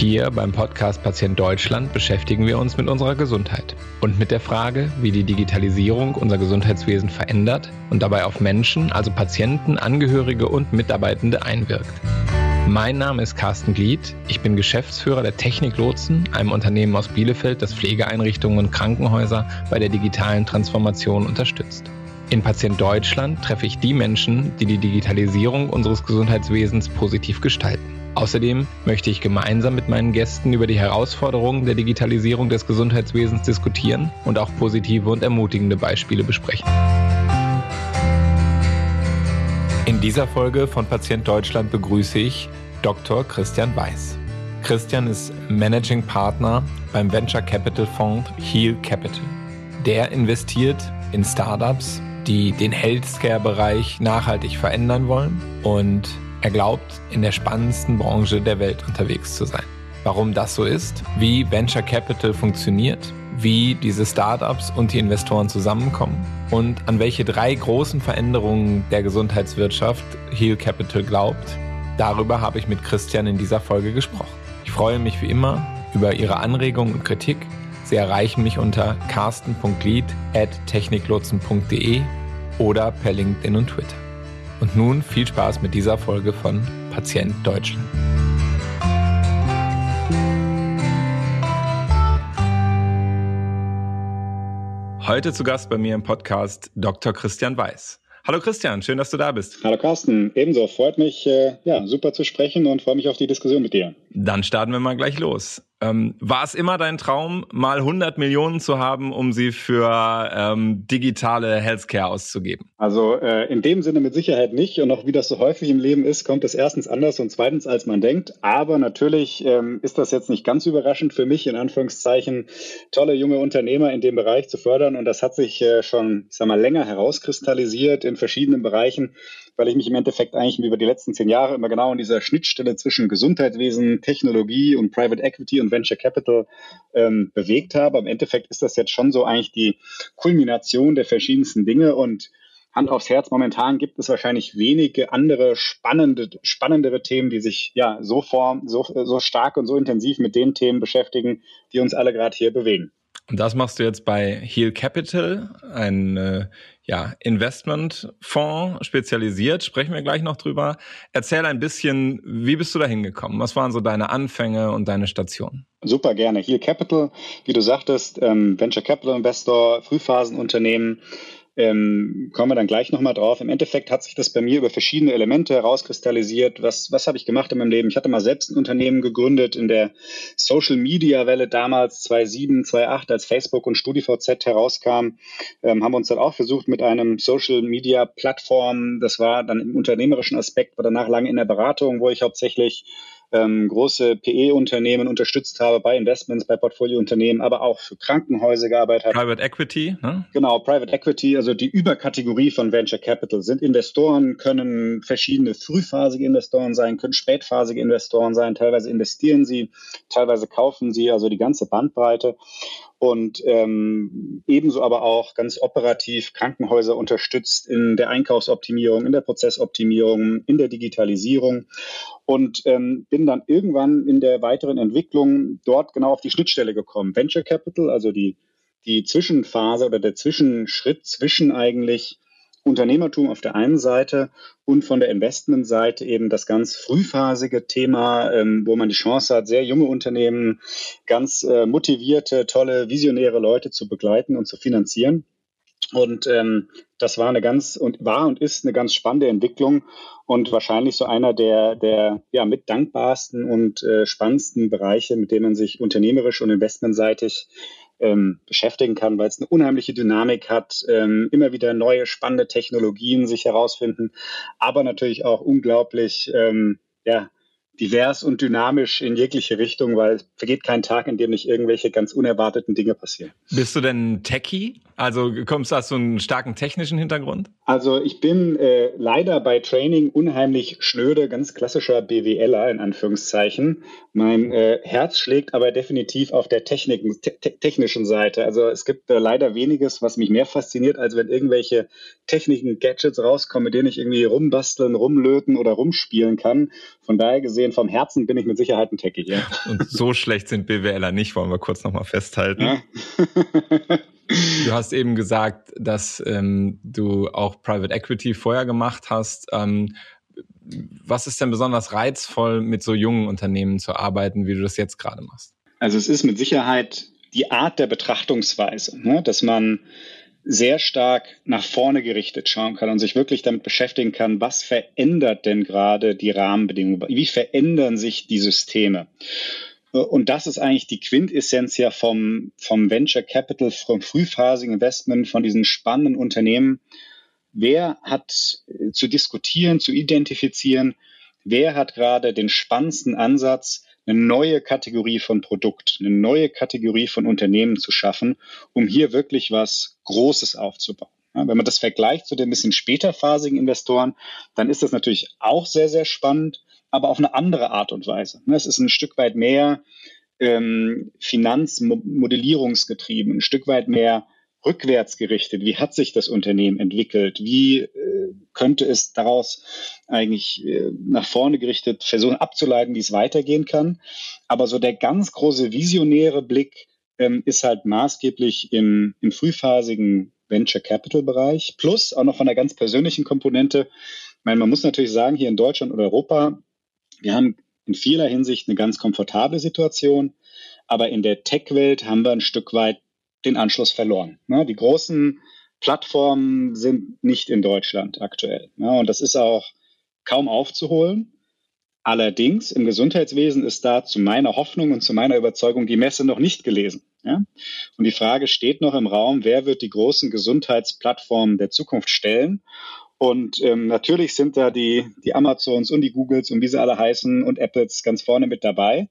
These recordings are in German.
Hier beim Podcast Patient Deutschland beschäftigen wir uns mit unserer Gesundheit und mit der Frage, wie die Digitalisierung unser Gesundheitswesen verändert und dabei auf Menschen, also Patienten, Angehörige und Mitarbeitende einwirkt. Mein Name ist Carsten Glied. Ich bin Geschäftsführer der Technik Lotsen, einem Unternehmen aus Bielefeld, das Pflegeeinrichtungen und Krankenhäuser bei der digitalen Transformation unterstützt. In Patient Deutschland treffe ich die Menschen, die die Digitalisierung unseres Gesundheitswesens positiv gestalten. Außerdem möchte ich gemeinsam mit meinen Gästen über die Herausforderungen der Digitalisierung des Gesundheitswesens diskutieren und auch positive und ermutigende Beispiele besprechen. In dieser Folge von Patient Deutschland begrüße ich Dr. Christian Weiß. Christian ist Managing Partner beim Venture Capital Fonds Heal Capital. Der investiert in Startups, die den Healthcare-Bereich nachhaltig verändern wollen und er glaubt, in der spannendsten Branche der Welt unterwegs zu sein. Warum das so ist, wie Venture Capital funktioniert, wie diese Startups und die Investoren zusammenkommen und an welche drei großen Veränderungen der Gesundheitswirtschaft Heal Capital glaubt, darüber habe ich mit Christian in dieser Folge gesprochen. Ich freue mich wie immer über Ihre Anregungen und Kritik. Sie erreichen mich unter carsten.lied.techniklotsen.de oder per LinkedIn und Twitter. Und nun viel Spaß mit dieser Folge von Patient Deutschland. Heute zu Gast bei mir im Podcast Dr. Christian Weiß. Hallo Christian, schön, dass du da bist. Hallo Carsten, ebenso. Freut mich, äh, ja, super zu sprechen und freue mich auf die Diskussion mit dir. Dann starten wir mal gleich los. Ähm, war es immer dein Traum, mal 100 Millionen zu haben, um sie für ähm, digitale Healthcare auszugeben? Also äh, in dem Sinne mit Sicherheit nicht. Und auch wie das so häufig im Leben ist, kommt es erstens anders und zweitens, als man denkt. Aber natürlich ähm, ist das jetzt nicht ganz überraschend für mich, in Anführungszeichen, tolle junge Unternehmer in dem Bereich zu fördern. Und das hat sich äh, schon, ich sag mal, länger herauskristallisiert in verschiedenen Bereichen weil ich mich im Endeffekt eigentlich über die letzten zehn Jahre immer genau in dieser Schnittstelle zwischen Gesundheitswesen, Technologie und Private Equity und Venture Capital ähm, bewegt habe. Im Endeffekt ist das jetzt schon so eigentlich die Kulmination der verschiedensten Dinge und Hand aufs Herz, momentan gibt es wahrscheinlich wenige andere spannende, spannendere Themen, die sich ja so form, so, so stark und so intensiv mit den Themen beschäftigen, die uns alle gerade hier bewegen. Und das machst du jetzt bei Heal Capital, ein äh, ja, Investmentfonds spezialisiert. Sprechen wir gleich noch drüber. Erzähl ein bisschen, wie bist du da hingekommen? Was waren so deine Anfänge und deine Stationen? Super gerne. Heal Capital, wie du sagtest, ähm, Venture Capital Investor, Frühphasenunternehmen ähm, kommen wir dann gleich nochmal drauf. Im Endeffekt hat sich das bei mir über verschiedene Elemente herauskristallisiert. Was, was habe ich gemacht in meinem Leben? Ich hatte mal selbst ein Unternehmen gegründet in der Social Media Welle damals 2007, 2008, als Facebook und StudiVZ herauskam, ähm, haben wir uns dann auch versucht mit einem Social Media Plattform. Das war dann im unternehmerischen Aspekt, war danach lange in der Beratung, wo ich hauptsächlich ähm, große PE-Unternehmen unterstützt habe bei Investments, bei Portfoliounternehmen, aber auch für Krankenhäuser gearbeitet habe. Private Equity, ne? Genau, Private Equity, also die Überkategorie von Venture Capital sind Investoren, können verschiedene frühphasige Investoren sein, können spätphasige Investoren sein, teilweise investieren sie, teilweise kaufen sie, also die ganze Bandbreite und ähm, ebenso aber auch ganz operativ Krankenhäuser unterstützt in der Einkaufsoptimierung, in der Prozessoptimierung, in der Digitalisierung und ähm, bin dann irgendwann in der weiteren Entwicklung dort genau auf die Schnittstelle gekommen. Venture Capital, also die, die Zwischenphase oder der Zwischenschritt zwischen eigentlich Unternehmertum auf der einen Seite und von der Investmentseite eben das ganz frühphasige Thema, ähm, wo man die Chance hat, sehr junge Unternehmen, ganz äh, motivierte, tolle, visionäre Leute zu begleiten und zu finanzieren. Und ähm, das war eine ganz und war und ist eine ganz spannende Entwicklung und wahrscheinlich so einer der, der ja, mit dankbarsten und äh, spannendsten Bereiche, mit denen man sich unternehmerisch und investmentseitig ähm, beschäftigen kann, weil es eine unheimliche Dynamik hat, ähm, immer wieder neue spannende Technologien sich herausfinden, aber natürlich auch unglaublich ähm, ja, divers und dynamisch in jegliche Richtung, weil es vergeht kein Tag, in dem nicht irgendwelche ganz unerwarteten Dinge passieren. Bist du denn Techie? Also kommst du hast du einen starken technischen Hintergrund? Also ich bin äh, leider bei Training unheimlich schnöde, ganz klassischer BWLer in Anführungszeichen. Mein äh, Herz schlägt aber definitiv auf der Technik, te technischen Seite. Also es gibt äh, leider weniges, was mich mehr fasziniert, als wenn irgendwelche Techniken, Gadgets rauskommen, mit denen ich irgendwie rumbasteln, rumlöten oder rumspielen kann. Von daher gesehen, vom Herzen bin ich mit Sicherheit ein Techie. Ja. Und so schlecht sind BWLer nicht, wollen wir kurz nochmal festhalten. Ja. Du hast eben gesagt, dass ähm, du auch Private Equity vorher gemacht hast. Ähm, was ist denn besonders reizvoll, mit so jungen Unternehmen zu arbeiten, wie du das jetzt gerade machst? Also es ist mit Sicherheit die Art der Betrachtungsweise, ne? dass man sehr stark nach vorne gerichtet schauen kann und sich wirklich damit beschäftigen kann, was verändert denn gerade die Rahmenbedingungen, wie verändern sich die Systeme. Und das ist eigentlich die Quintessenz ja vom, vom Venture Capital, vom frühphasigen Investment, von diesen spannenden Unternehmen. Wer hat äh, zu diskutieren, zu identifizieren, wer hat gerade den spannendsten Ansatz, eine neue Kategorie von Produkt, eine neue Kategorie von Unternehmen zu schaffen, um hier wirklich was Großes aufzubauen. Ja, wenn man das vergleicht zu den bisschen späterphasigen Investoren, dann ist das natürlich auch sehr, sehr spannend, aber auf eine andere Art und Weise. Ne, es ist ein Stück weit mehr ähm, Finanzmodellierungsgetrieben, ein Stück weit mehr rückwärts gerichtet. Wie hat sich das Unternehmen entwickelt? Wie äh, könnte es daraus eigentlich äh, nach vorne gerichtet versuchen abzuleiten, wie es weitergehen kann? Aber so der ganz große visionäre Blick ähm, ist halt maßgeblich im, im frühphasigen Venture Capital Bereich, plus auch noch von der ganz persönlichen Komponente. Ich meine, man muss natürlich sagen, hier in Deutschland und Europa, wir haben in vieler Hinsicht eine ganz komfortable Situation, aber in der Tech-Welt haben wir ein Stück weit den Anschluss verloren. Ne? Die großen Plattformen sind nicht in Deutschland aktuell. Ne? Und das ist auch kaum aufzuholen. Allerdings im Gesundheitswesen ist da zu meiner Hoffnung und zu meiner Überzeugung die Messe noch nicht gelesen. Ja? Und die Frage steht noch im Raum, wer wird die großen Gesundheitsplattformen der Zukunft stellen? Und ähm, natürlich sind da die, die Amazons und die Googles und wie sie alle heißen und Apples ganz vorne mit dabei.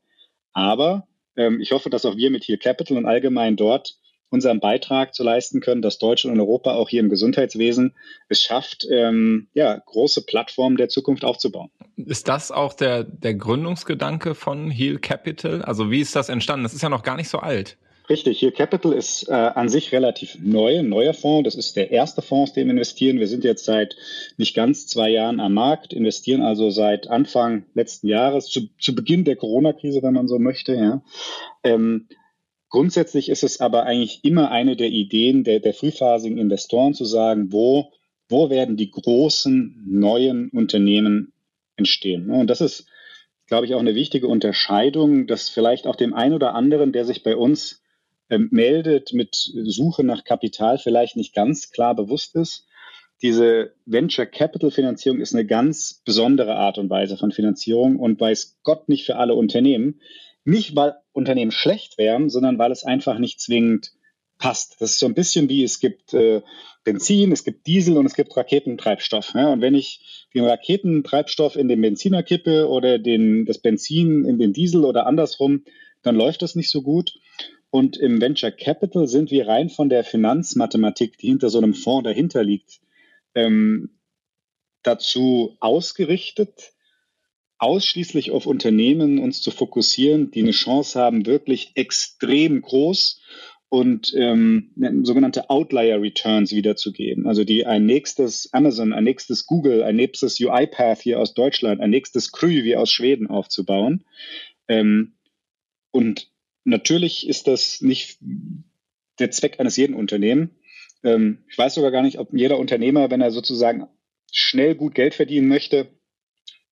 Aber ähm, ich hoffe, dass auch wir mit Heal Capital und allgemein dort unseren Beitrag zu leisten können, dass Deutschland und Europa auch hier im Gesundheitswesen es schafft, ähm, ja, große Plattformen der Zukunft aufzubauen. Ist das auch der, der Gründungsgedanke von Heal Capital? Also wie ist das entstanden? Das ist ja noch gar nicht so alt. Richtig, Heal Capital ist äh, an sich relativ neu, ein neuer Fonds. Das ist der erste Fonds, aus dem wir investieren. Wir sind jetzt seit nicht ganz zwei Jahren am Markt, investieren also seit Anfang letzten Jahres, zu, zu Beginn der Corona-Krise, wenn man so möchte. Ja. Ähm, Grundsätzlich ist es aber eigentlich immer eine der Ideen der, der frühphasigen Investoren zu sagen, wo, wo werden die großen neuen Unternehmen entstehen. Und das ist, glaube ich, auch eine wichtige Unterscheidung, dass vielleicht auch dem einen oder anderen, der sich bei uns ähm, meldet mit Suche nach Kapital, vielleicht nicht ganz klar bewusst ist. Diese Venture Capital Finanzierung ist eine ganz besondere Art und Weise von Finanzierung und weiß Gott nicht für alle Unternehmen. Nicht, weil Unternehmen schlecht wären, sondern weil es einfach nicht zwingend passt. Das ist so ein bisschen wie es gibt äh, Benzin, es gibt Diesel und es gibt Raketentreibstoff. Ja? Und wenn ich den Raketentreibstoff in den Benziner kippe oder den, das Benzin in den Diesel oder andersrum, dann läuft das nicht so gut. Und im Venture Capital sind wir rein von der Finanzmathematik, die hinter so einem Fonds dahinter liegt, ähm, dazu ausgerichtet, ausschließlich auf Unternehmen uns zu fokussieren, die eine Chance haben, wirklich extrem groß und ähm, sogenannte Outlier Returns wiederzugeben. Also die ein nächstes Amazon, ein nächstes Google, ein nächstes UiPath hier aus Deutschland, ein nächstes Krü wie aus Schweden aufzubauen. Ähm, und natürlich ist das nicht der Zweck eines jeden Unternehmens. Ähm, ich weiß sogar gar nicht, ob jeder Unternehmer, wenn er sozusagen schnell gut Geld verdienen möchte,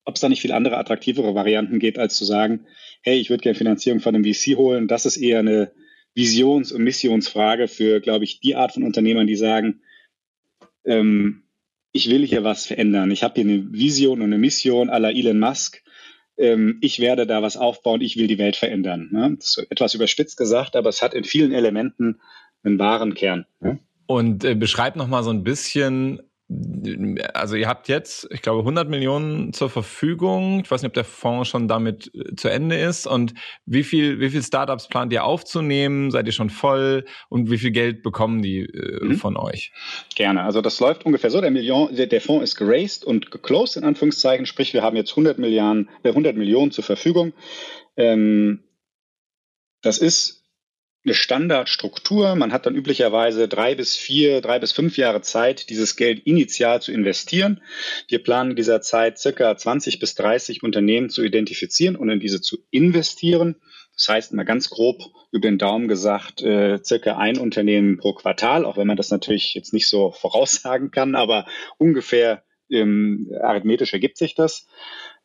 ob es da nicht viel andere attraktivere Varianten gibt, als zu sagen, hey, ich würde gerne Finanzierung von einem VC holen. Das ist eher eine Visions- und Missionsfrage für, glaube ich, die Art von Unternehmern, die sagen, ähm, ich will hier was verändern. Ich habe hier eine Vision und eine Mission à la Elon Musk. Ähm, ich werde da was aufbauen, ich will die Welt verändern. Ne? Das ist etwas überspitzt gesagt, aber es hat in vielen Elementen einen wahren Kern. Ne? Und äh, beschreib noch mal so ein bisschen, also ihr habt jetzt, ich glaube, 100 Millionen zur Verfügung. Ich weiß nicht, ob der Fonds schon damit äh, zu Ende ist. Und wie viel, wie viel Startups plant ihr aufzunehmen? Seid ihr schon voll? Und wie viel Geld bekommen die äh, mhm. von euch? Gerne. Also das läuft ungefähr so. Der, Million, der, der Fonds ist geraced und geclosed in Anführungszeichen. Sprich, wir haben jetzt 100 Milliarden, äh, 100 Millionen zur Verfügung. Ähm, das ist eine Standardstruktur. Man hat dann üblicherweise drei bis vier, drei bis fünf Jahre Zeit, dieses Geld initial zu investieren. Wir planen in dieser Zeit circa 20 bis 30 Unternehmen zu identifizieren und in diese zu investieren. Das heißt mal ganz grob über den Daumen gesagt, äh, circa ein Unternehmen pro Quartal, auch wenn man das natürlich jetzt nicht so voraussagen kann, aber ungefähr ähm, arithmetisch ergibt sich das.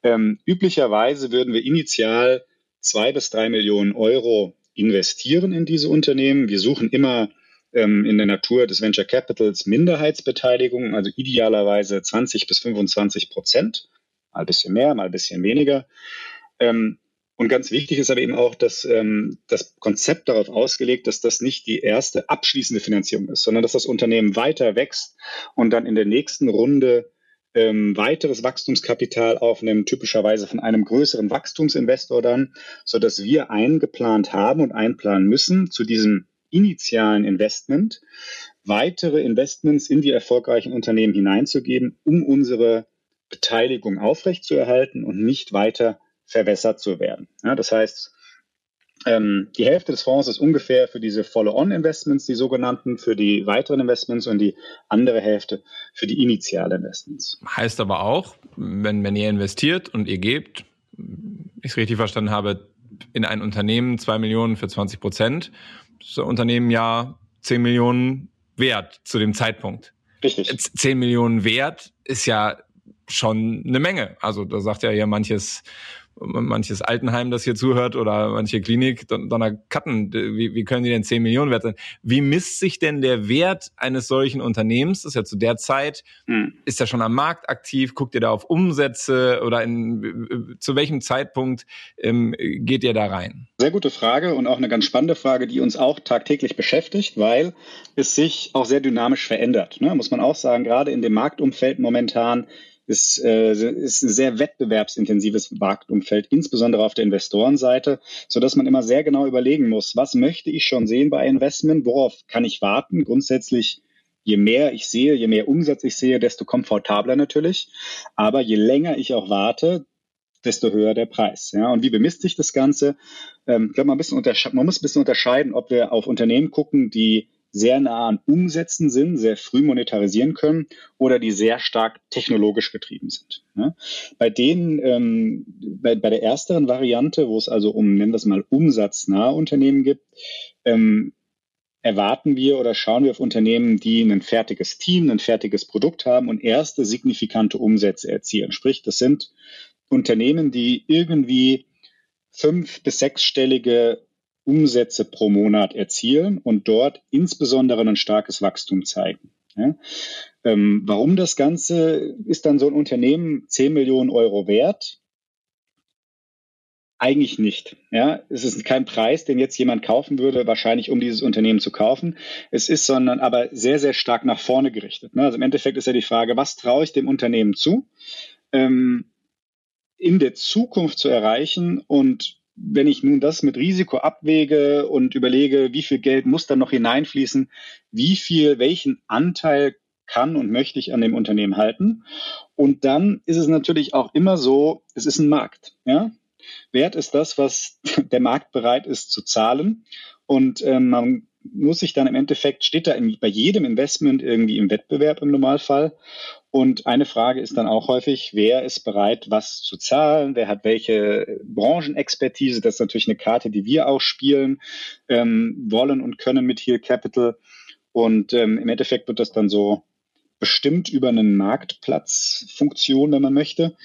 Ähm, üblicherweise würden wir initial zwei bis drei Millionen Euro investieren in diese Unternehmen. Wir suchen immer ähm, in der Natur des Venture Capitals Minderheitsbeteiligung, also idealerweise 20 bis 25 Prozent, mal ein bisschen mehr, mal ein bisschen weniger. Ähm, und ganz wichtig ist aber eben auch, dass ähm, das Konzept darauf ausgelegt, dass das nicht die erste abschließende Finanzierung ist, sondern dass das Unternehmen weiter wächst und dann in der nächsten Runde ähm, weiteres Wachstumskapital aufnehmen, typischerweise von einem größeren Wachstumsinvestor dann, so dass wir eingeplant haben und einplanen müssen zu diesem initialen Investment weitere Investments in die erfolgreichen Unternehmen hineinzugeben, um unsere Beteiligung aufrechtzuerhalten und nicht weiter verwässert zu werden. Ja, das heißt, ähm, die Hälfte des Fonds ist ungefähr für diese Follow-on-Investments, die sogenannten, für die weiteren Investments und die andere Hälfte für die initialen Investments. Heißt aber auch, wenn, wenn ihr investiert und ihr gebt, ich es richtig verstanden habe, in ein Unternehmen zwei Millionen für 20 Prozent, ist das Unternehmen ja 10 Millionen wert zu dem Zeitpunkt. Richtig. 10 Millionen wert ist ja schon eine Menge. Also da sagt ja hier manches manches Altenheim, das hier zuhört oder manche Klinik, Donnerkatten, wie, wie können die denn 10 Millionen wert sein? Wie misst sich denn der Wert eines solchen Unternehmens? Das ist ja zu der Zeit, hm. ist er schon am Markt aktiv? Guckt ihr da auf Umsätze oder in, zu welchem Zeitpunkt ähm, geht ihr da rein? Sehr gute Frage und auch eine ganz spannende Frage, die uns auch tagtäglich beschäftigt, weil es sich auch sehr dynamisch verändert. Ne? Muss man auch sagen, gerade in dem Marktumfeld momentan ist, äh, ist ein sehr wettbewerbsintensives Marktumfeld, insbesondere auf der Investorenseite, so dass man immer sehr genau überlegen muss, was möchte ich schon sehen bei Investment, worauf kann ich warten? Grundsätzlich je mehr ich sehe, je mehr Umsatz ich sehe, desto komfortabler natürlich. Aber je länger ich auch warte, desto höher der Preis. Ja, und wie bemisst sich das Ganze? Ähm, ich glaube, man, man muss ein bisschen unterscheiden, ob wir auf Unternehmen gucken, die sehr nah an Umsätzen sind, sehr früh monetarisieren können oder die sehr stark technologisch getrieben sind. Ja? Bei denen, ähm, bei, bei der ersteren Variante, wo es also um, nennen wir es mal, umsatznahe Unternehmen gibt, ähm, erwarten wir oder schauen wir auf Unternehmen, die ein fertiges Team, ein fertiges Produkt haben und erste signifikante Umsätze erzielen. Sprich, das sind Unternehmen, die irgendwie fünf- bis sechsstellige Umsätze pro Monat erzielen und dort insbesondere ein starkes Wachstum zeigen. Ja? Ähm, warum das Ganze ist dann so ein Unternehmen 10 Millionen Euro wert? Eigentlich nicht. Ja, es ist kein Preis, den jetzt jemand kaufen würde, wahrscheinlich um dieses Unternehmen zu kaufen. Es ist sondern aber sehr, sehr stark nach vorne gerichtet. Ne? Also im Endeffekt ist ja die Frage, was traue ich dem Unternehmen zu, ähm, in der Zukunft zu erreichen und wenn ich nun das mit Risiko abwäge und überlege, wie viel Geld muss dann noch hineinfließen, wie viel, welchen Anteil kann und möchte ich an dem Unternehmen halten. Und dann ist es natürlich auch immer so, es ist ein Markt. Ja? Wert ist das, was der Markt bereit ist zu zahlen. Und ähm, man muss sich dann im Endeffekt, steht da in, bei jedem Investment irgendwie im Wettbewerb im Normalfall. Und eine Frage ist dann auch häufig, wer ist bereit, was zu zahlen? Wer hat welche Branchenexpertise? Das ist natürlich eine Karte, die wir auch spielen ähm, wollen und können mit Heal Capital. Und ähm, im Endeffekt wird das dann so bestimmt über einen Marktplatzfunktion, wenn man möchte.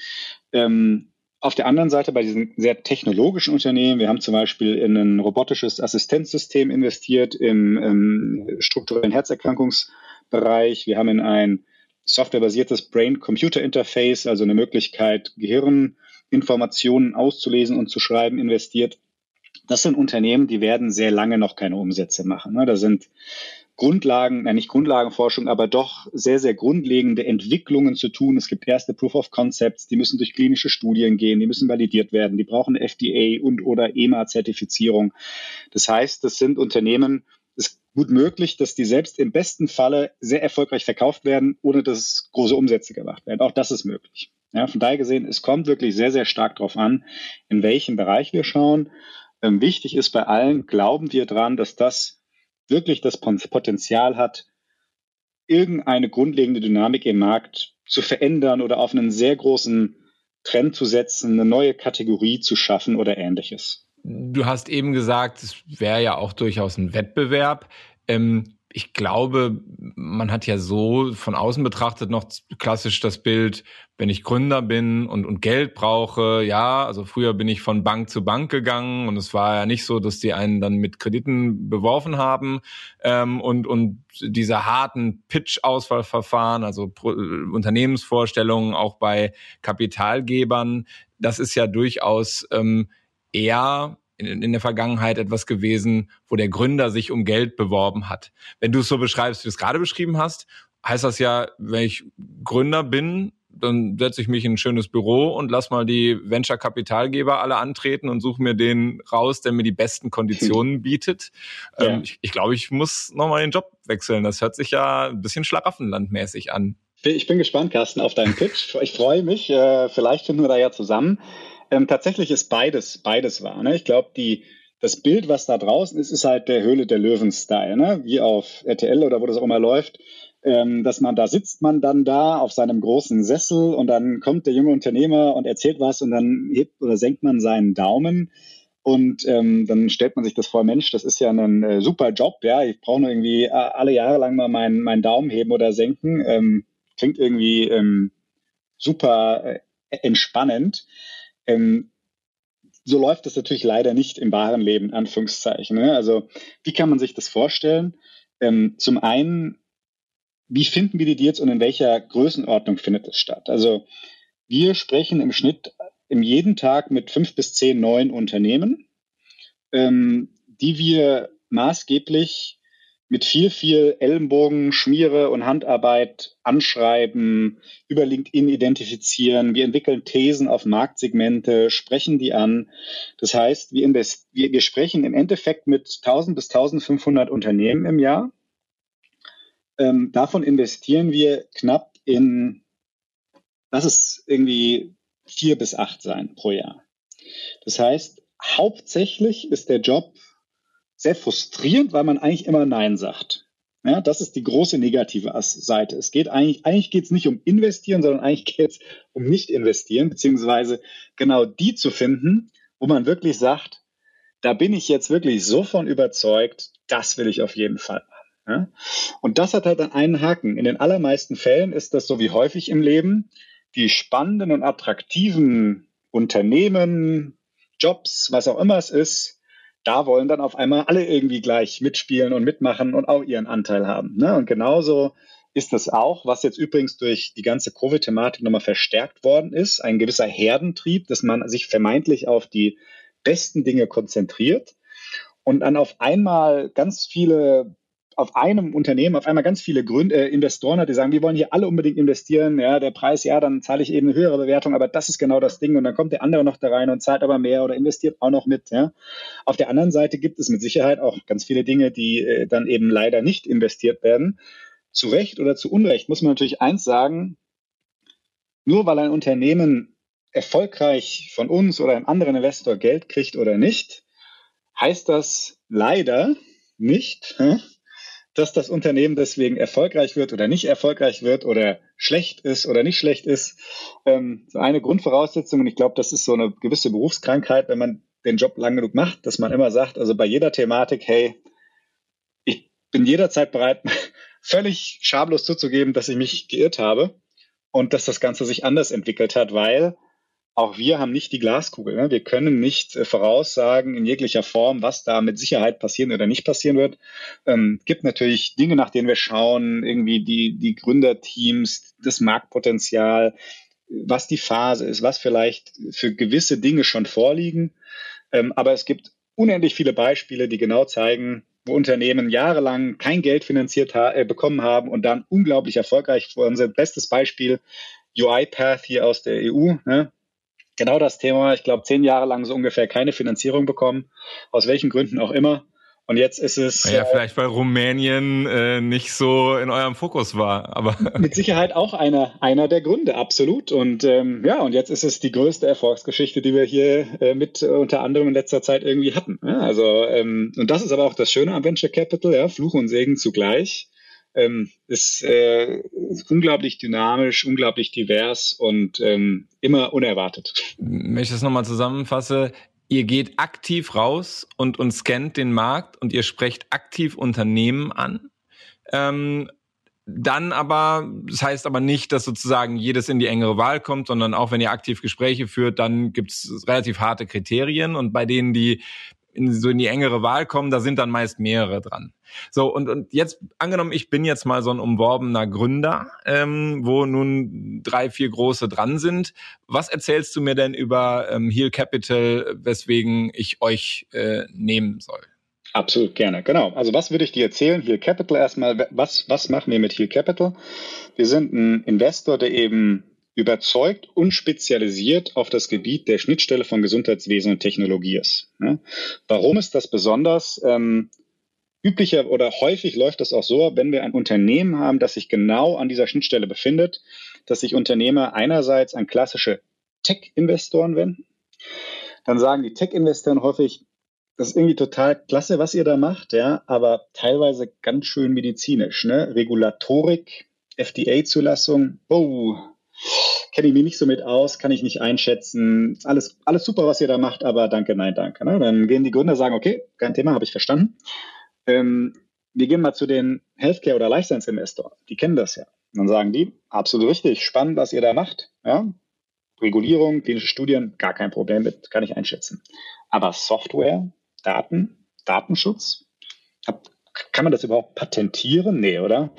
Ähm, auf der anderen Seite bei diesen sehr technologischen Unternehmen, wir haben zum Beispiel in ein robotisches Assistenzsystem investiert im, im strukturellen Herzerkrankungsbereich. Wir haben in ein softwarebasiertes Brain-Computer-Interface, also eine Möglichkeit, Gehirninformationen auszulesen und zu schreiben, investiert. Das sind Unternehmen, die werden sehr lange noch keine Umsätze machen. Ne? Da sind Grundlagen, nein, nicht Grundlagenforschung, aber doch sehr, sehr grundlegende Entwicklungen zu tun. Es gibt erste Proof of Concepts, die müssen durch klinische Studien gehen, die müssen validiert werden, die brauchen FDA und oder EMA-Zertifizierung. Das heißt, das sind Unternehmen, gut möglich, dass die selbst im besten Falle sehr erfolgreich verkauft werden, ohne dass große Umsätze gemacht werden. Auch das ist möglich. Ja, von daher gesehen, es kommt wirklich sehr, sehr stark darauf an, in welchem Bereich wir schauen. Ähm, wichtig ist bei allen, glauben wir dran, dass das wirklich das Potenzial hat, irgendeine grundlegende Dynamik im Markt zu verändern oder auf einen sehr großen Trend zu setzen, eine neue Kategorie zu schaffen oder ähnliches. Du hast eben gesagt, es wäre ja auch durchaus ein Wettbewerb. Ähm, ich glaube, man hat ja so von außen betrachtet noch klassisch das Bild, wenn ich Gründer bin und, und Geld brauche, ja, also früher bin ich von Bank zu Bank gegangen und es war ja nicht so, dass die einen dann mit Krediten beworfen haben ähm, und, und diese harten Pitch-Auswahlverfahren, also Pro Unternehmensvorstellungen auch bei Kapitalgebern, das ist ja durchaus ähm, eher in, in der Vergangenheit etwas gewesen, wo der Gründer sich um Geld beworben hat. Wenn du es so beschreibst, wie du es gerade beschrieben hast, heißt das ja, wenn ich Gründer bin, dann setze ich mich in ein schönes Büro und lass mal die Venture-Kapitalgeber alle antreten und suche mir den raus, der mir die besten Konditionen bietet. Ja. Ähm, ich, ich glaube, ich muss nochmal den Job wechseln. Das hört sich ja ein bisschen schlaraffenlandmäßig an. Ich bin gespannt, Carsten, auf deinen Pitch. Ich freue mich. Äh, vielleicht finden wir da ja zusammen. Ähm, tatsächlich ist beides, beides wahr. Ne? Ich glaube, das Bild, was da draußen ist, ist halt der Höhle der Löwen-Style, ne? wie auf RTL oder wo das auch immer läuft. Ähm, dass man da sitzt man dann da auf seinem großen Sessel und dann kommt der junge Unternehmer und erzählt was und dann hebt oder senkt man seinen Daumen und ähm, dann stellt man sich das vor, Mensch, das ist ja ein äh, super Job, ja, ich brauche nur irgendwie äh, alle Jahre lang mal meinen, meinen Daumen heben oder senken. Ähm, klingt irgendwie ähm, super äh, entspannend. Ähm, so läuft das natürlich leider nicht im wahren Leben, Anführungszeichen. Ne? Also wie kann man sich das vorstellen? Ähm, zum einen, wie finden wir die Deals und in welcher Größenordnung findet es statt? Also wir sprechen im Schnitt im jeden Tag mit fünf bis zehn neuen Unternehmen, ähm, die wir maßgeblich mit viel, viel Ellenbogen, Schmiere und Handarbeit anschreiben, über LinkedIn identifizieren. Wir entwickeln Thesen auf Marktsegmente, sprechen die an. Das heißt, wir, wir, wir sprechen im Endeffekt mit 1000 bis 1500 Unternehmen im Jahr. Ähm, davon investieren wir knapp in, lass es irgendwie vier bis acht sein pro Jahr. Das heißt, hauptsächlich ist der Job sehr frustrierend, weil man eigentlich immer Nein sagt. Ja, das ist die große negative Seite. Es geht eigentlich, eigentlich geht es nicht um investieren, sondern eigentlich geht es um nicht investieren, beziehungsweise genau die zu finden, wo man wirklich sagt, da bin ich jetzt wirklich so von überzeugt, das will ich auf jeden Fall machen. Ja? Und das hat halt dann einen Haken. In den allermeisten Fällen ist das so wie häufig im Leben. Die spannenden und attraktiven Unternehmen, Jobs, was auch immer es ist, da wollen dann auf einmal alle irgendwie gleich mitspielen und mitmachen und auch ihren Anteil haben. Ne? Und genauso ist das auch, was jetzt übrigens durch die ganze Covid-Thematik nochmal verstärkt worden ist, ein gewisser Herdentrieb, dass man sich vermeintlich auf die besten Dinge konzentriert und dann auf einmal ganz viele auf einem Unternehmen auf einmal ganz viele Gründe, äh, Investoren hat, die sagen, wir wollen hier alle unbedingt investieren. Ja, der Preis, ja, dann zahle ich eben eine höhere Bewertung, aber das ist genau das Ding. Und dann kommt der andere noch da rein und zahlt aber mehr oder investiert auch noch mit. Ja. Auf der anderen Seite gibt es mit Sicherheit auch ganz viele Dinge, die äh, dann eben leider nicht investiert werden. Zu Recht oder zu Unrecht muss man natürlich eins sagen, nur weil ein Unternehmen erfolgreich von uns oder einem anderen Investor Geld kriegt oder nicht, heißt das leider nicht, dass das Unternehmen deswegen erfolgreich wird oder nicht erfolgreich wird oder schlecht ist oder nicht schlecht ist. Ähm, so eine Grundvoraussetzung, und ich glaube, das ist so eine gewisse Berufskrankheit, wenn man den Job lang genug macht, dass man immer sagt, also bei jeder Thematik, hey, ich bin jederzeit bereit, völlig schamlos zuzugeben, dass ich mich geirrt habe und dass das Ganze sich anders entwickelt hat, weil auch wir haben nicht die Glaskugel. Ne? Wir können nicht äh, voraussagen in jeglicher Form, was da mit Sicherheit passieren oder nicht passieren wird. Ähm, gibt natürlich Dinge, nach denen wir schauen, irgendwie die, die Gründerteams, das Marktpotenzial, was die Phase ist, was vielleicht für gewisse Dinge schon vorliegen. Ähm, aber es gibt unendlich viele Beispiele, die genau zeigen, wo Unternehmen jahrelang kein Geld finanziert ha äh, bekommen haben und dann unglaublich erfolgreich wurden. Unser bestes Beispiel UiPath hier aus der EU. Ne? Genau das Thema. Ich glaube, zehn Jahre lang so ungefähr keine Finanzierung bekommen, aus welchen Gründen auch immer. Und jetzt ist es. Ja, äh, vielleicht weil Rumänien äh, nicht so in eurem Fokus war, aber. Mit Sicherheit auch einer, einer der Gründe, absolut. Und ähm, ja, und jetzt ist es die größte Erfolgsgeschichte, die wir hier äh, mit äh, unter anderem in letzter Zeit irgendwie hatten. Ja, also, ähm, und das ist aber auch das Schöne am Venture Capital, ja, Fluch und Segen zugleich. Ähm, ist, äh, unglaublich dynamisch, unglaublich divers und ähm, immer unerwartet. Wenn ich das nochmal zusammenfasse, ihr geht aktiv raus und, und scannt den Markt und ihr sprecht aktiv Unternehmen an. Ähm, dann aber, das heißt aber nicht, dass sozusagen jedes in die engere Wahl kommt, sondern auch wenn ihr aktiv Gespräche führt, dann gibt's relativ harte Kriterien und bei denen, die in, so in die engere Wahl kommen, da sind dann meist mehrere dran. So, und, und jetzt, angenommen, ich bin jetzt mal so ein umworbener Gründer, ähm, wo nun drei, vier große dran sind. Was erzählst du mir denn über ähm, Heal Capital, weswegen ich euch äh, nehmen soll? Absolut gerne, genau. Also was würde ich dir erzählen? Heal Capital erstmal, was, was machen wir mit Heal Capital? Wir sind ein Investor, der eben überzeugt und spezialisiert auf das Gebiet der Schnittstelle von Gesundheitswesen und Technologie ist. Warum ist das besonders? Ähm, üblicher oder häufig läuft das auch so, wenn wir ein Unternehmen haben, das sich genau an dieser Schnittstelle befindet, dass sich Unternehmer einerseits an klassische Tech-Investoren wenden. Dann sagen die Tech-Investoren häufig, das ist irgendwie total klasse, was ihr da macht, ja, aber teilweise ganz schön medizinisch, ne? Regulatorik, FDA-Zulassung, oh, kenne ich mich nicht so mit aus, kann ich nicht einschätzen. Alles, alles super, was ihr da macht, aber danke, nein, danke. Ne? Dann gehen die Gründer sagen, okay, kein Thema, habe ich verstanden. Ähm, wir gehen mal zu den Healthcare- oder Lifestyle-Investoren. Die kennen das ja. Und dann sagen die, absolut richtig, spannend, was ihr da macht. Ja? Regulierung, klinische Studien, gar kein Problem mit, kann ich einschätzen. Aber Software, Daten, Datenschutz, kann man das überhaupt patentieren? Nee, oder?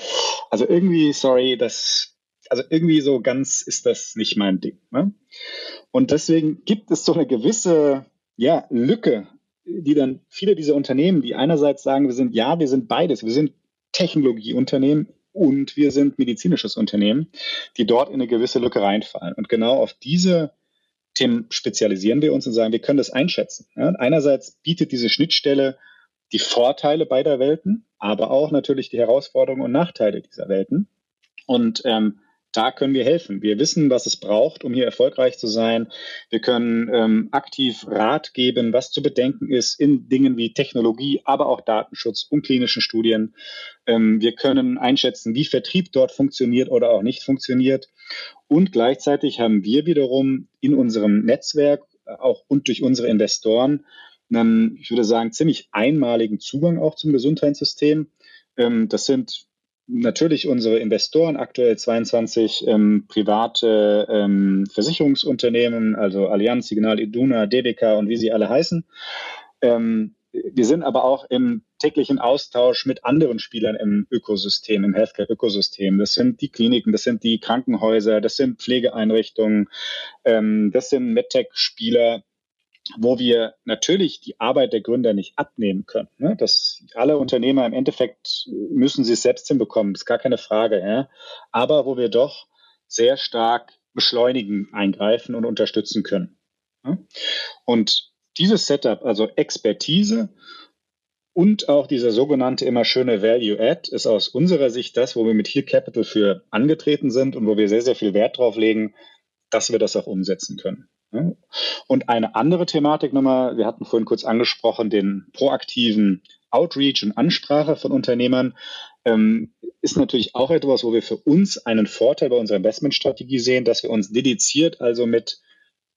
Also irgendwie, sorry, das, also irgendwie so ganz ist das nicht mein Ding. Ne? Und deswegen gibt es so eine gewisse ja, Lücke, die dann viele dieser Unternehmen, die einerseits sagen, wir sind, ja, wir sind beides, wir sind Technologieunternehmen und wir sind medizinisches Unternehmen, die dort in eine gewisse Lücke reinfallen. Und genau auf diese Themen spezialisieren wir uns und sagen, wir können das einschätzen. Ja? Einerseits bietet diese Schnittstelle die Vorteile beider Welten, aber auch natürlich die Herausforderungen und Nachteile dieser Welten. Und ähm, da können wir helfen. Wir wissen, was es braucht, um hier erfolgreich zu sein. Wir können ähm, aktiv Rat geben, was zu bedenken ist in Dingen wie Technologie, aber auch Datenschutz und klinischen Studien. Ähm, wir können einschätzen, wie Vertrieb dort funktioniert oder auch nicht funktioniert. Und gleichzeitig haben wir wiederum in unserem Netzwerk äh, auch und durch unsere Investoren einen, ich würde sagen, ziemlich einmaligen Zugang auch zum Gesundheitssystem. Ähm, das sind natürlich unsere Investoren, aktuell 22 ähm, private ähm, Versicherungsunternehmen, also Allianz, Signal, Iduna, DBK und wie sie alle heißen. Ähm, wir sind aber auch im täglichen Austausch mit anderen Spielern im Ökosystem, im Healthcare-Ökosystem. Das sind die Kliniken, das sind die Krankenhäuser, das sind Pflegeeinrichtungen, ähm, das sind MedTech-Spieler, wo wir natürlich die Arbeit der Gründer nicht abnehmen können. Ne? Dass alle Unternehmer im Endeffekt müssen sie es selbst hinbekommen, ist gar keine Frage. Ja? Aber wo wir doch sehr stark beschleunigen, eingreifen und unterstützen können. Ja? Und dieses Setup, also Expertise und auch dieser sogenannte immer schöne Value Add ist aus unserer Sicht das, wo wir mit Heal Capital für angetreten sind und wo wir sehr, sehr viel Wert drauf legen, dass wir das auch umsetzen können. Und eine andere Thematik nochmal, wir hatten vorhin kurz angesprochen, den proaktiven Outreach und Ansprache von Unternehmern, ähm, ist natürlich auch etwas, wo wir für uns einen Vorteil bei unserer Investmentstrategie sehen, dass wir uns dediziert also mit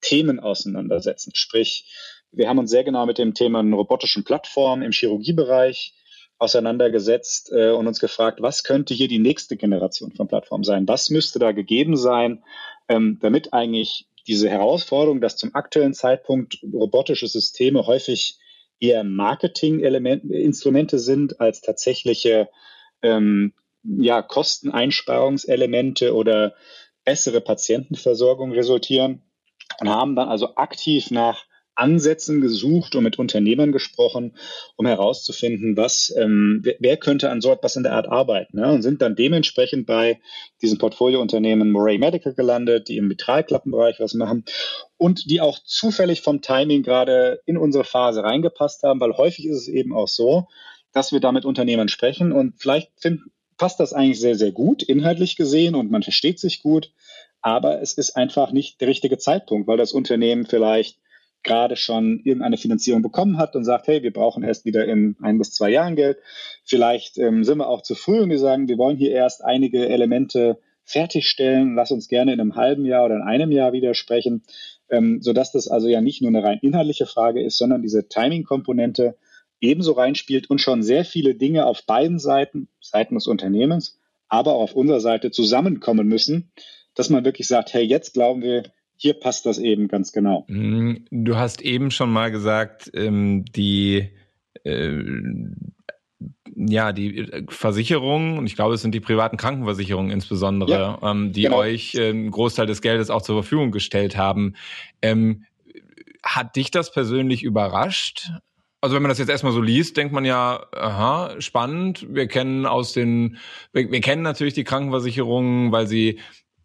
Themen auseinandersetzen. Sprich, wir haben uns sehr genau mit dem Thema robotischen Plattformen im Chirurgiebereich auseinandergesetzt äh, und uns gefragt, was könnte hier die nächste Generation von Plattformen sein? Was müsste da gegeben sein, ähm, damit eigentlich diese Herausforderung, dass zum aktuellen Zeitpunkt robotische Systeme häufig eher Marketing-Instrumente sind als tatsächliche ähm, ja, Kosteneinsparungselemente oder bessere Patientenversorgung resultieren und haben dann also aktiv nach Ansätzen gesucht und mit Unternehmern gesprochen, um herauszufinden, was, ähm, wer, könnte an so etwas in der Art arbeiten. Ne? Und sind dann dementsprechend bei diesem Portfoliounternehmen Moray Medical gelandet, die im Vitralklappenbereich was machen und die auch zufällig vom Timing gerade in unsere Phase reingepasst haben, weil häufig ist es eben auch so, dass wir da mit Unternehmern sprechen und vielleicht find, passt das eigentlich sehr, sehr gut, inhaltlich gesehen und man versteht sich gut, aber es ist einfach nicht der richtige Zeitpunkt, weil das Unternehmen vielleicht gerade schon irgendeine Finanzierung bekommen hat und sagt, hey, wir brauchen erst wieder in ein bis zwei Jahren Geld. Vielleicht ähm, sind wir auch zu früh und wir sagen, wir wollen hier erst einige Elemente fertigstellen. Lass uns gerne in einem halben Jahr oder in einem Jahr wieder sprechen, ähm, sodass das also ja nicht nur eine rein inhaltliche Frage ist, sondern diese Timing-Komponente ebenso reinspielt und schon sehr viele Dinge auf beiden Seiten, Seiten des Unternehmens, aber auch auf unserer Seite zusammenkommen müssen, dass man wirklich sagt, hey, jetzt glauben wir, hier passt das eben ganz genau. Mhm. Du hast eben schon mal gesagt, ähm, die äh, ja, die äh, Versicherungen, und ich glaube, es sind die privaten Krankenversicherungen insbesondere, ja, ähm, die genau. euch einen Großteil des Geldes auch zur Verfügung gestellt haben. Ähm, hat dich das persönlich überrascht? Also wenn man das jetzt erstmal so liest, denkt man ja, aha, spannend. Wir kennen aus den, wir, wir kennen natürlich die Krankenversicherungen, weil sie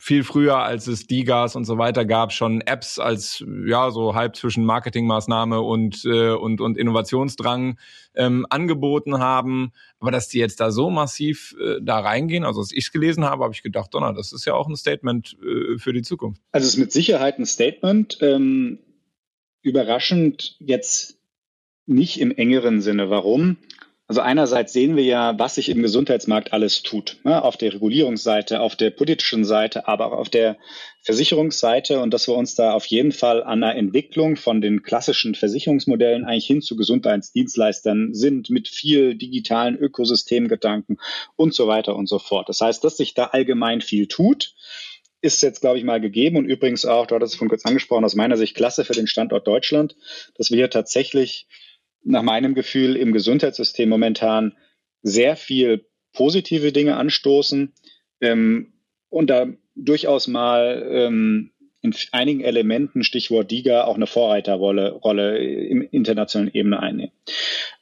viel früher, als es Digas und so weiter gab, schon Apps als ja so halb zwischen Marketingmaßnahme und äh, und und Innovationsdrang ähm, angeboten haben. Aber dass die jetzt da so massiv äh, da reingehen, also als ich es gelesen habe, habe ich gedacht, Donner, das ist ja auch ein Statement äh, für die Zukunft. Also es ist mit Sicherheit ein Statement. Ähm, überraschend jetzt nicht im engeren Sinne. Warum? Also einerseits sehen wir ja, was sich im Gesundheitsmarkt alles tut, ne? auf der Regulierungsseite, auf der politischen Seite, aber auch auf der Versicherungsseite und dass wir uns da auf jeden Fall an einer Entwicklung von den klassischen Versicherungsmodellen eigentlich hin zu Gesundheitsdienstleistern sind mit viel digitalen Ökosystemgedanken und so weiter und so fort. Das heißt, dass sich da allgemein viel tut ist jetzt, glaube ich, mal gegeben und übrigens auch, du hattest es von kurz angesprochen, aus meiner Sicht klasse für den Standort Deutschland, dass wir hier tatsächlich nach meinem Gefühl im Gesundheitssystem momentan sehr viel positive Dinge anstoßen ähm, und da durchaus mal ähm, in einigen Elementen, Stichwort DIGA, auch eine Vorreiterrolle Rolle im internationalen Ebene einnehmen.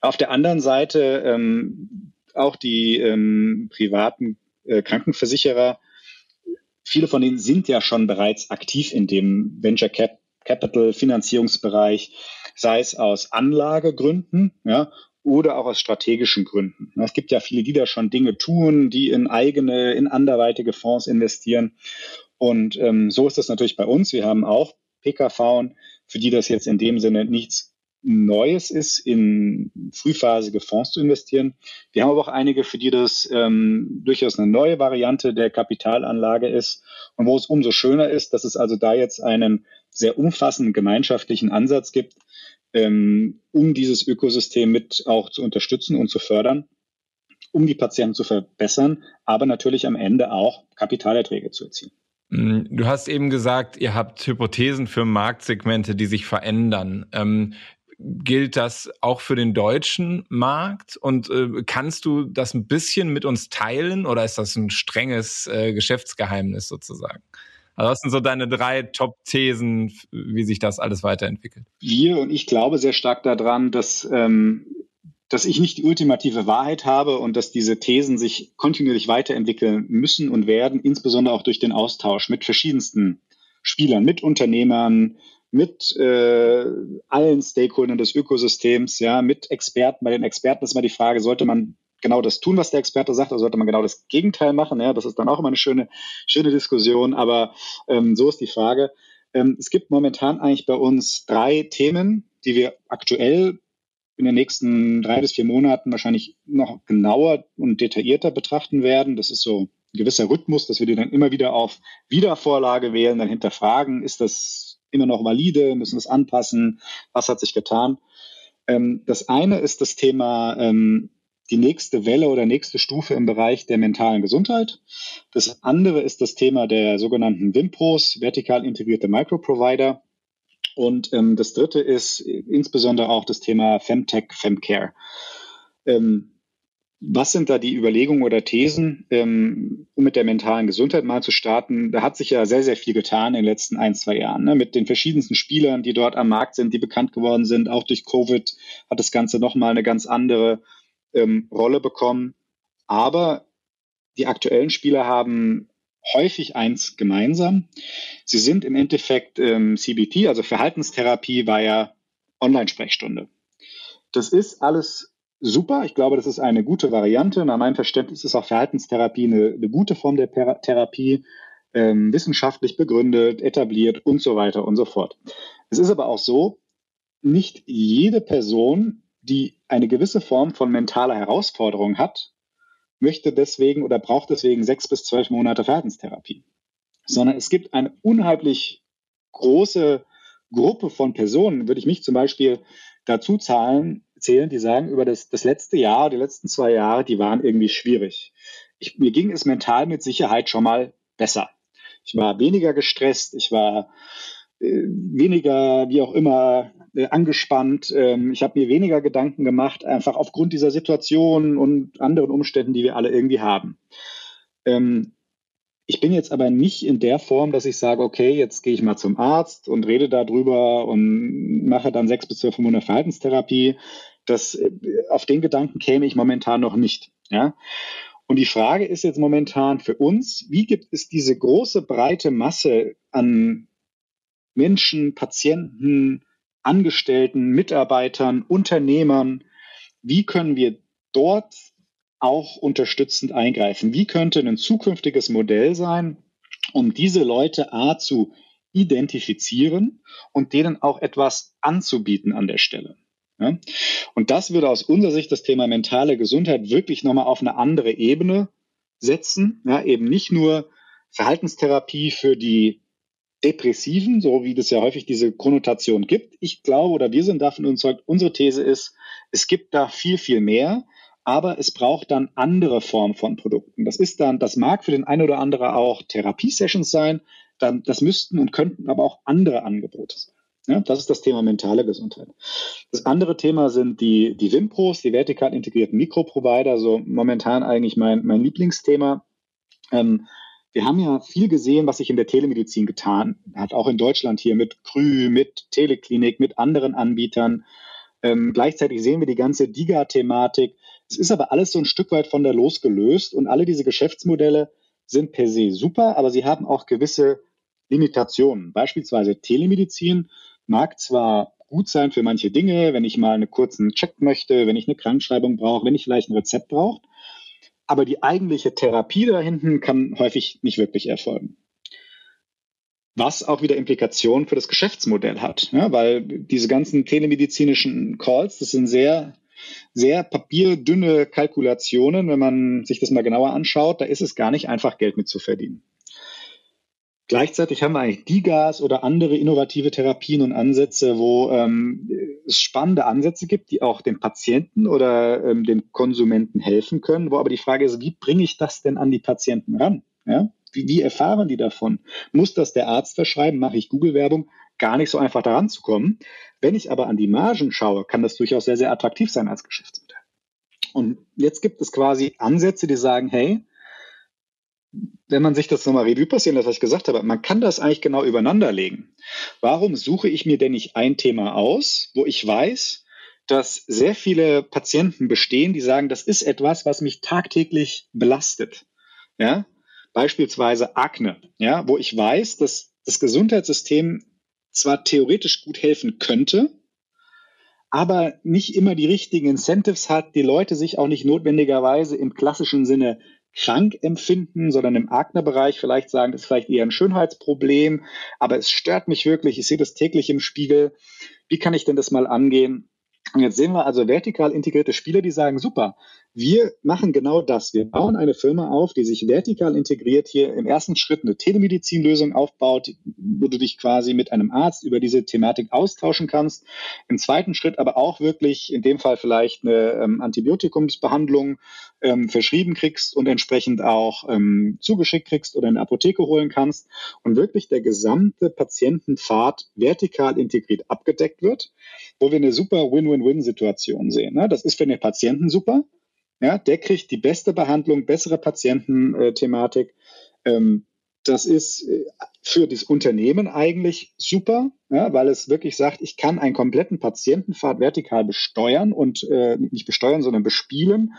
Auf der anderen Seite ähm, auch die ähm, privaten äh, Krankenversicherer, viele von denen sind ja schon bereits aktiv in dem Venture Cap Capital Finanzierungsbereich sei es aus Anlagegründen, ja, oder auch aus strategischen Gründen. Es gibt ja viele, die da schon Dinge tun, die in eigene, in anderweitige Fonds investieren. Und ähm, so ist das natürlich bei uns. Wir haben auch PKV, für die das jetzt in dem Sinne nichts Neues ist, in frühphasige Fonds zu investieren. Wir haben aber auch einige, für die das ähm, durchaus eine neue Variante der Kapitalanlage ist und wo es umso schöner ist, dass es also da jetzt einen sehr umfassenden gemeinschaftlichen Ansatz gibt, ähm, um dieses Ökosystem mit auch zu unterstützen und zu fördern, um die Patienten zu verbessern, aber natürlich am Ende auch Kapitalerträge zu erzielen. Mm, du hast eben gesagt, ihr habt Hypothesen für Marktsegmente, die sich verändern. Ähm, gilt das auch für den deutschen Markt? Und äh, kannst du das ein bisschen mit uns teilen oder ist das ein strenges äh, Geschäftsgeheimnis sozusagen? Also was sind so deine drei Top-Thesen, wie sich das alles weiterentwickelt? Wir und ich glaube sehr stark daran, dass, ähm, dass ich nicht die ultimative Wahrheit habe und dass diese Thesen sich kontinuierlich weiterentwickeln müssen und werden, insbesondere auch durch den Austausch mit verschiedensten Spielern, mit Unternehmern, mit äh, allen Stakeholdern des Ökosystems, ja, mit Experten. Bei den Experten ist immer die Frage, sollte man genau das tun, was der Experte sagt, oder sollte man genau das Gegenteil machen? Ja, das ist dann auch immer eine schöne, schöne Diskussion, aber ähm, so ist die Frage. Ähm, es gibt momentan eigentlich bei uns drei Themen, die wir aktuell in den nächsten drei bis vier Monaten wahrscheinlich noch genauer und detaillierter betrachten werden. Das ist so ein gewisser Rhythmus, dass wir die dann immer wieder auf Wiedervorlage wählen, dann hinterfragen, ist das immer noch valide, müssen wir es anpassen, was hat sich getan. Ähm, das eine ist das Thema ähm, die nächste Welle oder nächste Stufe im Bereich der mentalen Gesundheit. Das andere ist das Thema der sogenannten WIMPROs, vertikal integrierte Microprovider. Und ähm, das dritte ist insbesondere auch das Thema Femtech, Femcare. Ähm, was sind da die Überlegungen oder Thesen, ähm, um mit der mentalen Gesundheit mal zu starten? Da hat sich ja sehr, sehr viel getan in den letzten ein, zwei Jahren. Ne? Mit den verschiedensten Spielern, die dort am Markt sind, die bekannt geworden sind. Auch durch Covid hat das Ganze nochmal eine ganz andere ähm, Rolle bekommen. Aber die aktuellen Spieler haben häufig eins gemeinsam. Sie sind im Endeffekt ähm, CBT, also Verhaltenstherapie war ja Online-Sprechstunde. Das ist alles super. Ich glaube, das ist eine gute Variante. Nach meinem Verständnis ist auch Verhaltenstherapie eine, eine gute Form der per Therapie, ähm, wissenschaftlich begründet, etabliert und so weiter und so fort. Es ist aber auch so, nicht jede Person, die eine gewisse Form von mentaler Herausforderung hat, möchte deswegen oder braucht deswegen sechs bis zwölf Monate Verhaltenstherapie, sondern es gibt eine unheimlich große Gruppe von Personen, würde ich mich zum Beispiel dazu zahlen, zählen, die sagen, über das, das letzte Jahr, die letzten zwei Jahre, die waren irgendwie schwierig. Ich, mir ging es mental mit Sicherheit schon mal besser. Ich war weniger gestresst, ich war weniger, wie auch immer, äh, angespannt. Ähm, ich habe mir weniger Gedanken gemacht, einfach aufgrund dieser Situation und anderen Umständen, die wir alle irgendwie haben. Ähm, ich bin jetzt aber nicht in der Form, dass ich sage, okay, jetzt gehe ich mal zum Arzt und rede darüber und mache dann sechs bis zwölf Monate Verhaltenstherapie. Das, äh, auf den Gedanken käme ich momentan noch nicht. Ja? Und die Frage ist jetzt momentan für uns, wie gibt es diese große, breite Masse an Menschen, Patienten, Angestellten, Mitarbeitern, Unternehmern, wie können wir dort auch unterstützend eingreifen? Wie könnte ein zukünftiges Modell sein, um diese Leute A zu identifizieren und denen auch etwas anzubieten an der Stelle? Ja? Und das würde aus unserer Sicht das Thema mentale Gesundheit wirklich nochmal auf eine andere Ebene setzen. Ja, eben nicht nur Verhaltenstherapie für die Depressiven, so wie das ja häufig diese Konnotation gibt. Ich glaube oder wir sind davon überzeugt, unsere These ist, es gibt da viel, viel mehr, aber es braucht dann andere Formen von Produkten. Das ist dann, das mag für den einen oder anderen auch Therapiesessions sein, dann, das müssten und könnten aber auch andere Angebote sein. Ja, das ist das Thema mentale Gesundheit. Das andere Thema sind die, die WIMPROs, die vertikal integrierten Mikroprovider, so momentan eigentlich mein, mein Lieblingsthema. Ähm, wir haben ja viel gesehen, was sich in der Telemedizin getan hat, auch in Deutschland hier mit Krü, mit Teleklinik, mit anderen Anbietern. Ähm, gleichzeitig sehen wir die ganze DIGA-Thematik. Es ist aber alles so ein Stück weit von der losgelöst und alle diese Geschäftsmodelle sind per se super, aber sie haben auch gewisse Limitationen. Beispielsweise Telemedizin mag zwar gut sein für manche Dinge, wenn ich mal einen kurzen Check möchte, wenn ich eine Krankschreibung brauche, wenn ich vielleicht ein Rezept brauche, aber die eigentliche Therapie da hinten kann häufig nicht wirklich erfolgen. Was auch wieder Implikationen für das Geschäftsmodell hat, ja, weil diese ganzen telemedizinischen Calls, das sind sehr, sehr papierdünne Kalkulationen. Wenn man sich das mal genauer anschaut, da ist es gar nicht einfach, Geld mit zu verdienen. Gleichzeitig haben wir eigentlich DIGAS oder andere innovative Therapien und Ansätze, wo ähm, es spannende Ansätze gibt, die auch dem Patienten oder ähm, dem Konsumenten helfen können, wo aber die Frage ist, wie bringe ich das denn an die Patienten ran? Ja? Wie, wie erfahren die davon? Muss das der Arzt verschreiben? Mache ich Google-Werbung? Gar nicht so einfach daran zu kommen. Wenn ich aber an die Margen schaue, kann das durchaus sehr, sehr attraktiv sein als Geschäftsmodell. Und jetzt gibt es quasi Ansätze, die sagen, hey, wenn man sich das nochmal Revue passieren lässt, was ich gesagt habe, man kann das eigentlich genau übereinander legen. Warum suche ich mir denn nicht ein Thema aus, wo ich weiß, dass sehr viele Patienten bestehen, die sagen, das ist etwas, was mich tagtäglich belastet. Ja? Beispielsweise Akne, ja, wo ich weiß, dass das Gesundheitssystem zwar theoretisch gut helfen könnte, aber nicht immer die richtigen Incentives hat, die Leute sich auch nicht notwendigerweise im klassischen Sinne krank empfinden, sondern im Akne-Bereich vielleicht sagen, das ist vielleicht eher ein Schönheitsproblem, aber es stört mich wirklich, ich sehe das täglich im Spiegel. Wie kann ich denn das mal angehen? Und jetzt sehen wir also vertikal integrierte Spieler, die sagen, super, wir machen genau das. Wir bauen eine Firma auf, die sich vertikal integriert hier im ersten Schritt eine Telemedizinlösung aufbaut, wo du dich quasi mit einem Arzt über diese Thematik austauschen kannst. Im zweiten Schritt aber auch wirklich in dem Fall vielleicht eine ähm, Antibiotikumsbehandlung ähm, verschrieben kriegst und entsprechend auch ähm, zugeschickt kriegst oder in Apotheke holen kannst und wirklich der gesamte Patientenpfad vertikal integriert abgedeckt wird, wo wir eine super Win-Win-Win-Situation sehen. Ne? Das ist für den Patienten super, Ja, der kriegt die beste Behandlung, bessere Patiententhematik. Ähm, das ist äh, für das Unternehmen eigentlich super, ja, weil es wirklich sagt, ich kann einen kompletten Patientenpfad vertikal besteuern und äh, nicht besteuern, sondern bespielen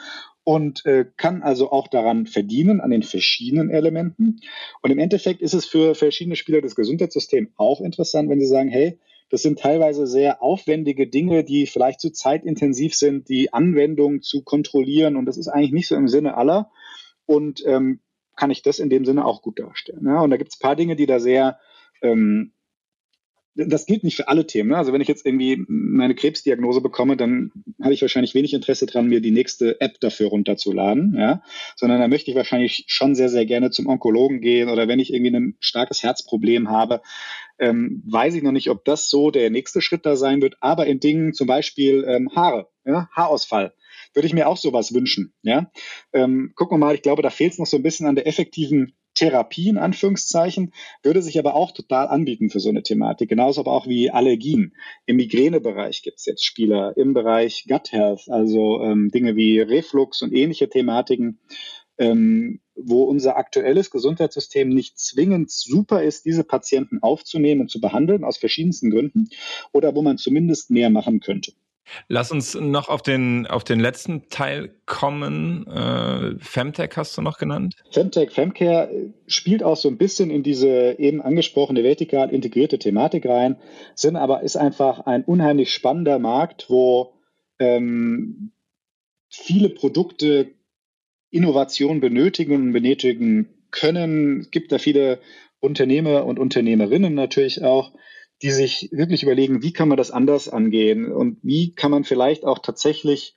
und äh, kann also auch daran verdienen, an den verschiedenen Elementen. Und im Endeffekt ist es für verschiedene Spieler des Gesundheitssystems auch interessant, wenn sie sagen, hey, das sind teilweise sehr aufwendige Dinge, die vielleicht zu zeitintensiv sind, die Anwendung zu kontrollieren. Und das ist eigentlich nicht so im Sinne aller. Und ähm, kann ich das in dem Sinne auch gut darstellen. Ja? Und da gibt es ein paar Dinge, die da sehr ähm, das gilt nicht für alle Themen. Ne? Also wenn ich jetzt irgendwie meine Krebsdiagnose bekomme, dann habe ich wahrscheinlich wenig Interesse dran, mir die nächste App dafür runterzuladen, ja. Sondern da möchte ich wahrscheinlich schon sehr, sehr gerne zum Onkologen gehen oder wenn ich irgendwie ein starkes Herzproblem habe, ähm, weiß ich noch nicht, ob das so der nächste Schritt da sein wird. Aber in Dingen zum Beispiel ähm, Haare, ja, Haarausfall, würde ich mir auch sowas wünschen. Ja, ähm, gucken wir mal. Ich glaube, da fehlt es noch so ein bisschen an der effektiven Therapie in Anführungszeichen, würde sich aber auch total anbieten für so eine Thematik. Genauso aber auch wie Allergien. Im Migränebereich gibt es jetzt Spieler, im Bereich Gut Health, also ähm, Dinge wie Reflux und ähnliche Thematiken, ähm, wo unser aktuelles Gesundheitssystem nicht zwingend super ist, diese Patienten aufzunehmen und zu behandeln, aus verschiedensten Gründen, oder wo man zumindest mehr machen könnte. Lass uns noch auf den, auf den letzten Teil kommen. Äh, Femtech hast du noch genannt? Femtech, Femcare spielt auch so ein bisschen in diese eben angesprochene vertikal integrierte Thematik rein, sind aber ist einfach ein unheimlich spannender Markt, wo ähm, viele Produkte Innovation benötigen und benötigen können. Es gibt da viele Unternehmer und Unternehmerinnen natürlich auch, die sich wirklich überlegen, wie kann man das anders angehen und wie kann man vielleicht auch tatsächlich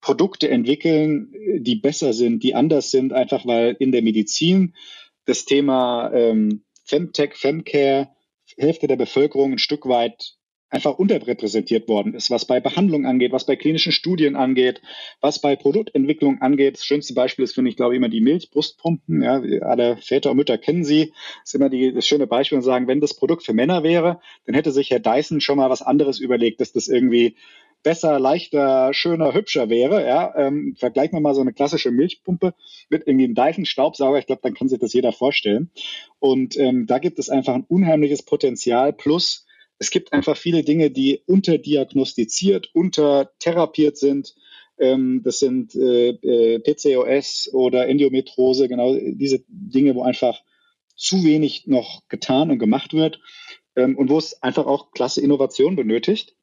Produkte entwickeln, die besser sind, die anders sind, einfach weil in der Medizin das Thema ähm, Femtech, Femcare, Hälfte der Bevölkerung ein Stück weit einfach unterrepräsentiert worden ist, was bei Behandlung angeht, was bei klinischen Studien angeht, was bei Produktentwicklung angeht. Das schönste Beispiel ist, finde ich, glaube ich, immer die Milchbrustpumpen. Ja, alle Väter und Mütter kennen sie. Das ist immer die, das schöne Beispiel und sagen, wenn das Produkt für Männer wäre, dann hätte sich Herr Dyson schon mal was anderes überlegt, dass das irgendwie besser, leichter, schöner, hübscher wäre. Ja, ähm, vergleichen wir mal so eine klassische Milchpumpe mit irgendwie einem Dyson-Staubsauger. Ich glaube, dann kann sich das jeder vorstellen. Und ähm, da gibt es einfach ein unheimliches Potenzial plus es gibt einfach viele Dinge, die unterdiagnostiziert, untertherapiert sind. Ähm, das sind äh, äh PCOS oder Endometrose, genau diese Dinge, wo einfach zu wenig noch getan und gemacht wird ähm, und wo es einfach auch klasse Innovation benötigt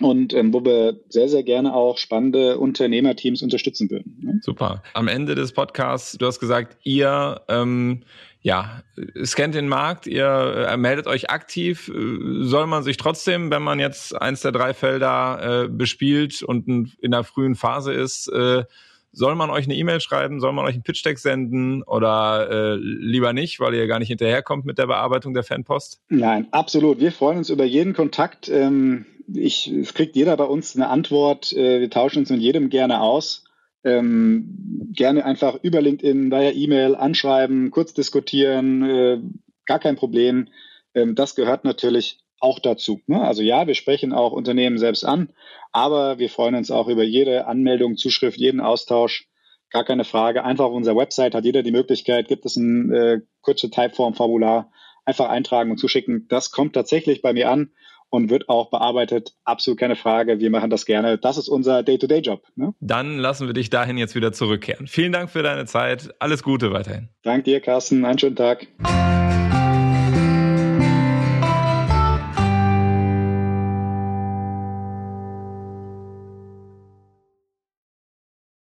und ähm, wo wir sehr, sehr gerne auch spannende Unternehmerteams unterstützen würden. Ne? Super. Am Ende des Podcasts, du hast gesagt, ihr ähm, ja, scannt den Markt, ihr äh, meldet euch aktiv. Äh, soll man sich trotzdem, wenn man jetzt eins der drei Felder äh, bespielt und in der frühen Phase ist, äh, soll man euch eine E-Mail schreiben, soll man euch einen Pitch-Deck senden oder äh, lieber nicht, weil ihr gar nicht hinterherkommt mit der Bearbeitung der Fanpost? Nein, absolut. Wir freuen uns über jeden Kontakt. Ähm, ich, es kriegt jeder bei uns eine Antwort. Äh, wir tauschen uns mit jedem gerne aus. Ähm, gerne einfach über LinkedIn, via E-Mail anschreiben, kurz diskutieren, äh, gar kein Problem. Ähm, das gehört natürlich auch dazu. Ne? Also ja, wir sprechen auch Unternehmen selbst an, aber wir freuen uns auch über jede Anmeldung, Zuschrift, jeden Austausch. Gar keine Frage. Einfach auf unserer Website hat jeder die Möglichkeit, gibt es ein äh, kurze Typeform-Formular, einfach eintragen und zuschicken. Das kommt tatsächlich bei mir an und wird auch bearbeitet. Absolut keine Frage. Wir machen das gerne. Das ist unser Day-to-Day-Job. Ne? Dann lassen wir dich dahin jetzt wieder zurückkehren. Vielen Dank für deine Zeit. Alles Gute weiterhin. Dank dir, Carsten. Einen schönen Tag.